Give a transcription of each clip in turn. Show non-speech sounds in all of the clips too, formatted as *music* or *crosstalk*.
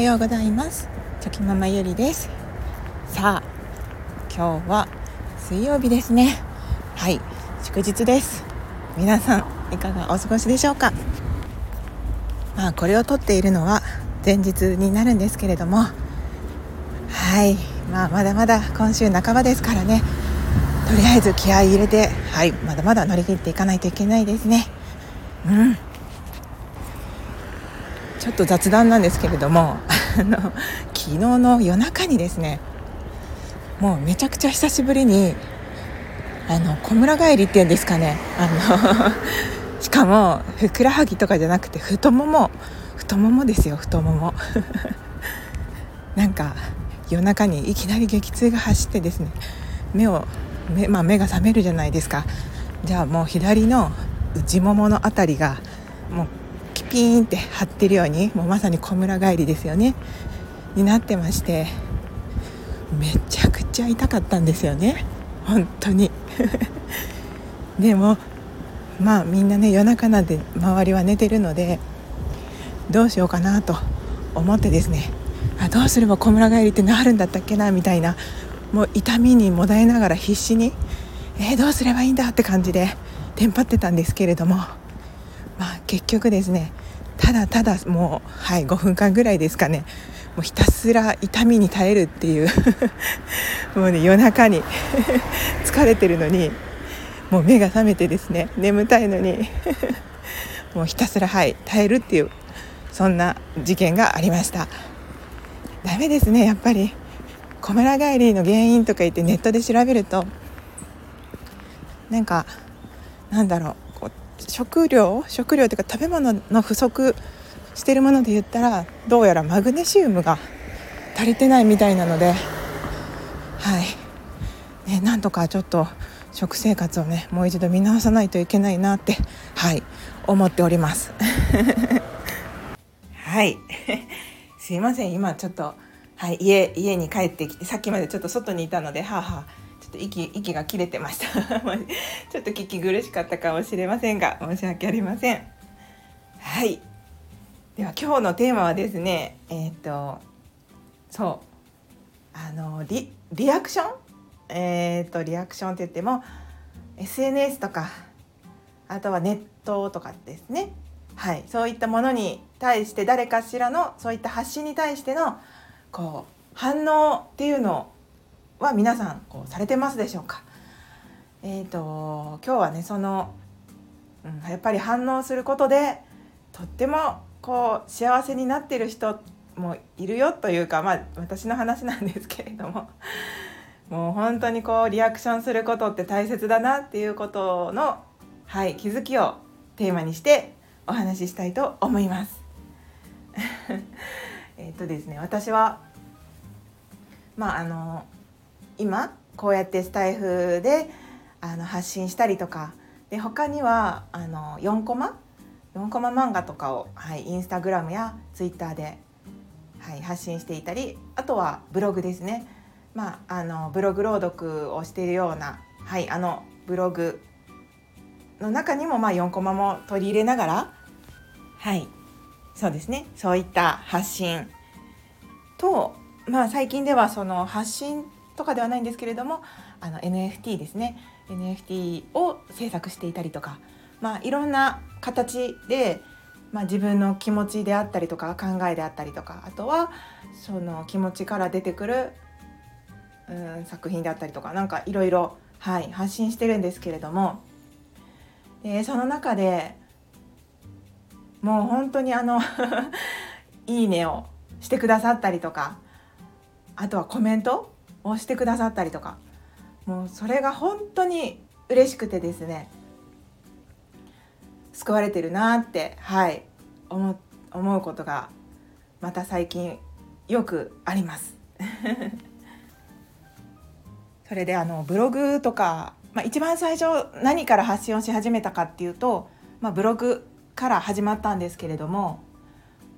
はようございます。チョキママゆりです。さあ今日は水曜日ですね。はい祝日です。皆さんいかがお過ごしでしょうか？まあこれを撮っているのは前日になるんですけれども。はいまあまだまだ今週半ばですからね。とりあえず気合い入れてはいまだまだ乗り切っていかないといけないですね。うん。ちょっと雑談なんですけれどもあの昨日の夜中にですねもうめちゃくちゃ久しぶりにあの小村帰りっていうんですかねあの *laughs* しかもふくらはぎとかじゃなくて太もも太ももですよ太もも。*laughs* なんか夜中にいきなり激痛が走ってですね目を目,、まあ、目が覚めるじゃないですか。じゃあもう左の内ももの辺りがもうピーンって張ってるようにもうまさに小村帰りですよね。になってましてめちゃくちゃ痛かったんですよね。本当に。*laughs* でもまあみんなね夜中なんて周りは寝てるのでどうしようかなと思ってですねあどうすれば小村帰りってなるんだったっけなみたいなもう痛みにもだえながら必死にえー、どうすればいいんだって感じでテンパってたんですけれども結局ですねただただもうはい5分間ぐらいですかねもうひたすら痛みに耐えるっていう *laughs* もうね夜中に *laughs* 疲れてるのにもう目が覚めてですね眠たいのに *laughs* もうひたすらはい耐えるっていうそんな事件がありました。ダメですねやっぱり。小村帰りの原因とか言ってネットで調べるとなんかなんだろう。食料食料というか食べ物の不足してるもので言ったらどうやらマグネシウムが足りてないみたいなのではい、ね、なんとかちょっと食生活をねもう一度見直さないといけないなってはい思っております。*laughs* はい。*laughs* すいません。今ちょっと、はい、家家に帰ってきてさっきまでちょっと外にいたのではあはあ。っと息息が切れてました。*laughs* ちょっと聞き苦しかったかもしれませんが申し訳ありません。はい。では今日のテーマはですねえっ、とそう。あのリリアクション？えっ、とリアクションって言っても SNS とかあとはネットとかですね。はい。そういったものに対して誰かしらのそういった発信に対してのこう反応っていうのをは皆さんこうされてますでしょうか？えーと、今日はねその、うん、やっぱり反応することでとってもこう幸せになってる人もいるよというかまあ私の話なんですけれども *laughs* もう本当にこうリアクションすることって大切だなっていうことの、はい、気づきをテーマにしてお話ししたいと思います。*laughs* えっとですね私はまああの今こうやってスタイフであの発信したりとかで他にはあの4コマ4コマ漫画とかを、はい、インスタグラムやツイッターで、はい、発信していたりあとはブログですね、まあ、あのブログ朗読をしているような、はい、あのブログの中にも、まあ、4コマも取り入れながらはいそうですね。そういった発信と、まあ、最近ではその発信とかではないんですけれどもあの NFT ですね。NFT を制作していたりとか、まあ、いろんな形で、まあ、自分の気持ちであったりとか考えであったりとかあとはその気持ちから出てくるうん作品であったりとか何かいろいろはい発信してるんですけれどもでその中でもう本当にあの *laughs* いいねをしてくださったりとかあとはコメント押してくださったりとか。もうそれが本当に嬉しくてですね。救われてるなってはい。思思うことがまた最近よくあります。*laughs* それであのブログとか、まあ、一番最初何から発信をし始めたかっていうと、まあ、ブログから始まったんですけれども、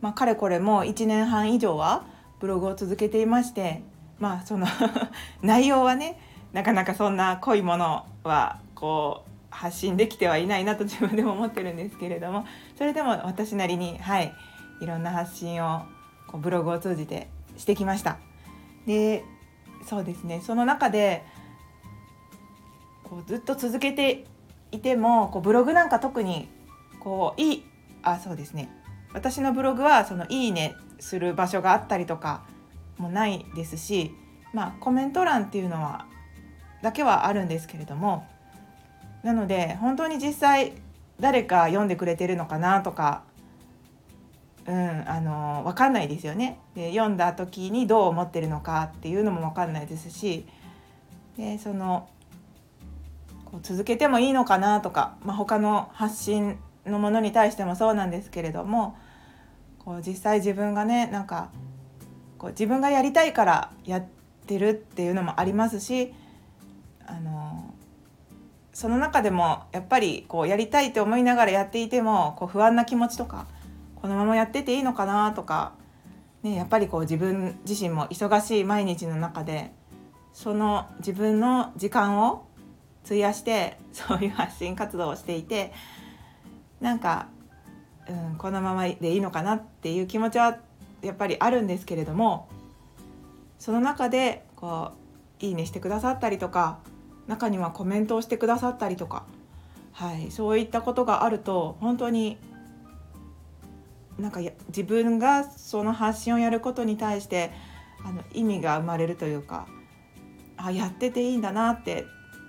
まあ、かれこれも1年半以上はブログを続けていましてまあその *laughs* 内容はねなかなかそんな濃いものはこう発信できてはいないなと *laughs* 自分でも思ってるんですけれどもそれでも私なりにはいいろんな発信をこうブログを通じてしてきました。でそうですねその中でこうずっと続けていてもこうブログなんか特にこういいあそうですね私のブログはそのいいねする場所があったりとかもないですしまあコメント欄っていうのはだけはあるんですけれどもなので本当に実際誰か読んでくれてるのかなとかうんあの分かんないですよね。で読んだ時にどう思ってるのかっていうのも分かんないですしでそのこう続けてもいいのかなとか、まあ、他の発信のものに対してもそうなんですけれどもこう実際自分がねなんかこう自分がやりたいからやってるっていうのもありますしあのその中でもやっぱりこうやりたいって思いながらやっていてもこう不安な気持ちとかこのままやってていいのかなとか、ね、やっぱりこう自分自身も忙しい毎日の中でその自分の時間を費やして *laughs* そういう発信活動をしていてなんか、うん、このままでいいのかなっていう気持ちはやっぱりあるんですけれどもその中でこう「いいね」してくださったりとか中にはコメントをしてくださったりとか、はい、そういったことがあると本当になんか自分がその発信をやることに対してあの意味が生まれるというかあやってていいんだなって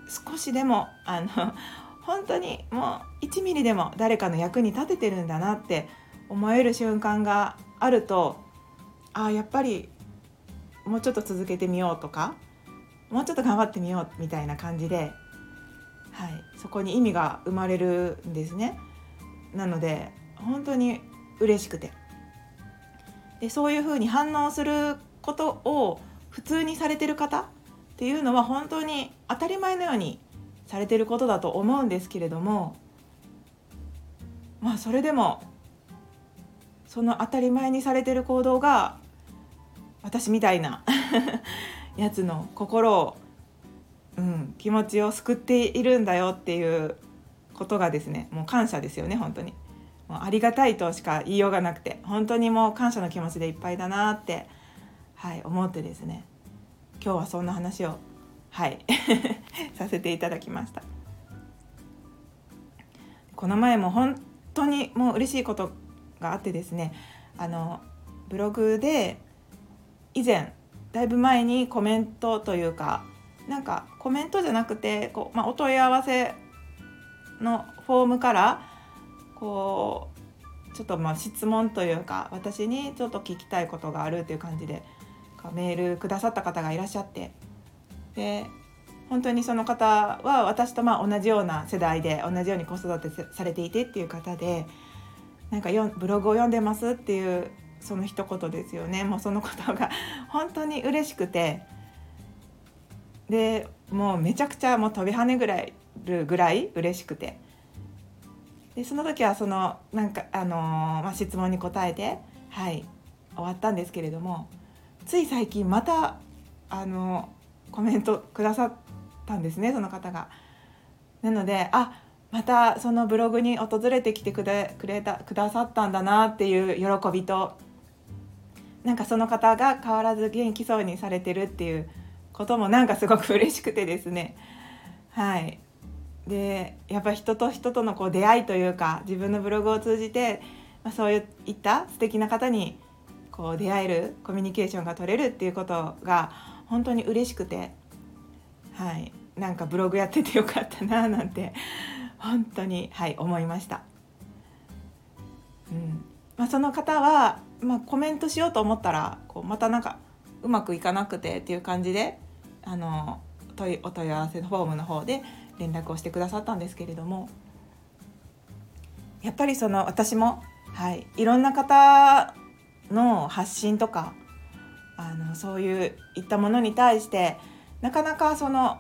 少しでもあの *laughs* 本当にもう1ミリでも誰かの役に立ててるんだなって思える瞬間があるとあやっぱりもうちょっと続けてみようとかもうちょっと頑張ってみようみたいな感じで、はい、そこに意味が生まれるんですね。なので本当に嬉しくてでそういうふうに反応することを普通にされてる方っていうのは本当に当たり前のようにされてることだと思うんですけれどもまあそれでもその当たり前にされてる行動が私みたいな *laughs* やつの心を、うん、気持ちを救っているんだよっていうことがですねもう感謝ですよね本当に。もうありがたいとしか言いようがなくて本当にもう感謝の気持ちでいっぱいだなって、はい、思ってですね今日はそんな話をはい *laughs* させていただきましたこの前も本当にもう嬉しいことがあってですねあのブログで以前だいぶ前にコメントというかなんかコメントじゃなくてこう、まあ、お問い合わせのフォームからこうちょっとまあ質問というか私にちょっと聞きたいことがあるっていう感じでメールくださった方がいらっしゃってで本当にその方は私とまあ同じような世代で同じように子育てされていてっていう方でなんかよブログを読んでますっていうその一言ですよね。もうそのことが *laughs* 本当に嬉しくて。でもうめちゃくちゃもう飛び跳ねぐらいるぐらい嬉しくて。でその時はそのなんか、あのー、まあ、質問に答えてはい終わったんですけれどもつい最近また、あのー、コメントくださったんですねその方が。なのであまたそのブログに訪れてきてくれくれたくださったんだなっていう喜びとなんかその方が変わらず元気そうにされてるっていうこともなんかすごく嬉しくてですね。はい。でやっぱ人と人とのこう出会いというか自分のブログを通じて、まあ、そういった素敵な方にこう出会えるコミュニケーションが取れるっていうことが本当に嬉しくてはいなんかブログやっててよかったななんて本当にはい思いました。うんまあ、その方は、まあ、コメントしようと思ったらこうまたなんかうまくいかなくてっていう感じであの問いお問い合わせのフォームの方で連絡をしてくださったんですけれどもやっぱりその私も、はい、いろんな方の発信とかあのそういういったものに対してなかなかその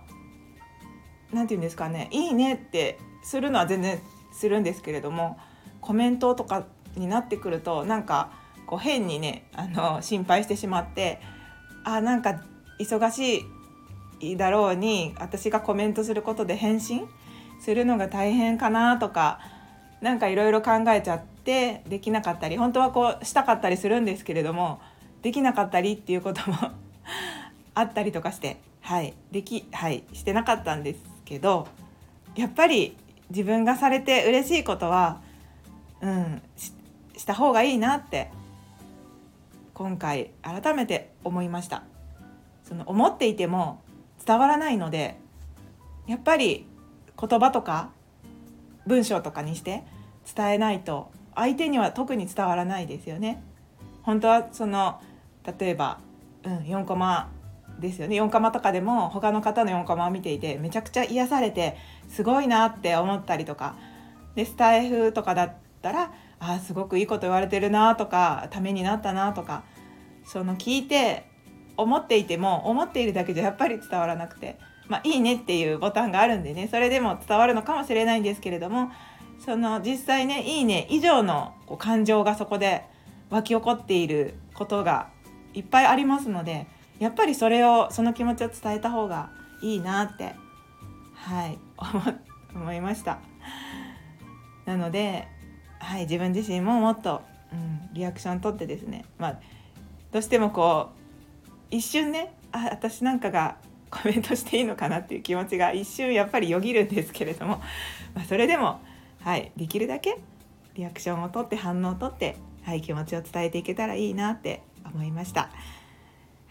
何て言うんですかね「いいね」ってするのは全然するんですけれどもコメントとかになってくるとなんかこう変にねあの心配してしまってあなんか忙しいだろうに私がコメントすることで返信するのが大変かなとか何かいろいろ考えちゃってできなかったり本当はこうしたかったりするんですけれどもできなかったりっていうことも *laughs* あったりとかしてはいできはいしてなかったんですけどやっぱり自分がされて嬉しいことはうんした方がいいなって今回改めて思いましたその思っていても伝わらないのでやっぱり言葉とか文章とかにして伝えないと相手には特に伝わらないですよね。本当はその例えば、うん、4コマですよね。4コマとかでも他の方の4コマを見ていてめちゃくちゃ癒されてすごいなって思ったりとかでスタイフとかだったらあすごくいいこと言われてるなとかためになったなとかその聞いて思っていても思っているだけじゃやっぱり伝わらなくてまあ、いいねっていうボタンがあるんでねそれでも伝わるのかもしれないんですけれどもその実際ねいいね以上のこう感情がそこで湧き起こっていることがいっぱいありますのでやっぱりそれをその気持ちを伝えた方がいいなってはい *laughs* 思いましたなので、はい、自分自身ももっと、うん、リアクション取ってですねまあどうしてもこう一瞬ねあ私なんかがコメントしていいのかなっていう気持ちが一瞬やっぱりよぎるんですけれども、まあ、それでも、はい、できるだけリアクションをとって反応をとって、はい、気持ちを伝えていけたらいいなって思いました。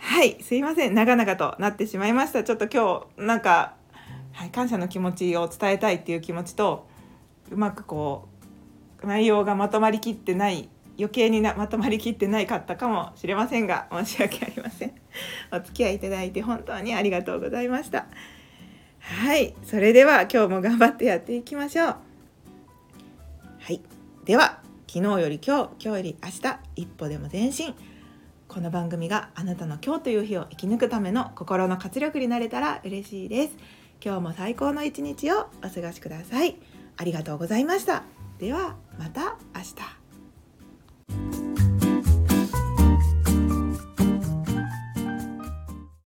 はいすいません。長々となってしまいました。ちょっと今日なんか、はい、感謝の気持ちを伝えたいっていう気持ちとうまくこう内容がまとまりきってない余計になまとまりきってないかったかもしれませんが申し訳ありません。*laughs* お付き合いいただいて本当にありがとうございました。はいそれでは今日も頑張ってやっていきましょう。はいでは昨日より今日今日より明日一歩でも前進。この番組があなたの今日という日を生き抜くための心の活力になれたら嬉しいです。今日も最高の一日をお過ごしください。ありがとうございました。ではまた明日。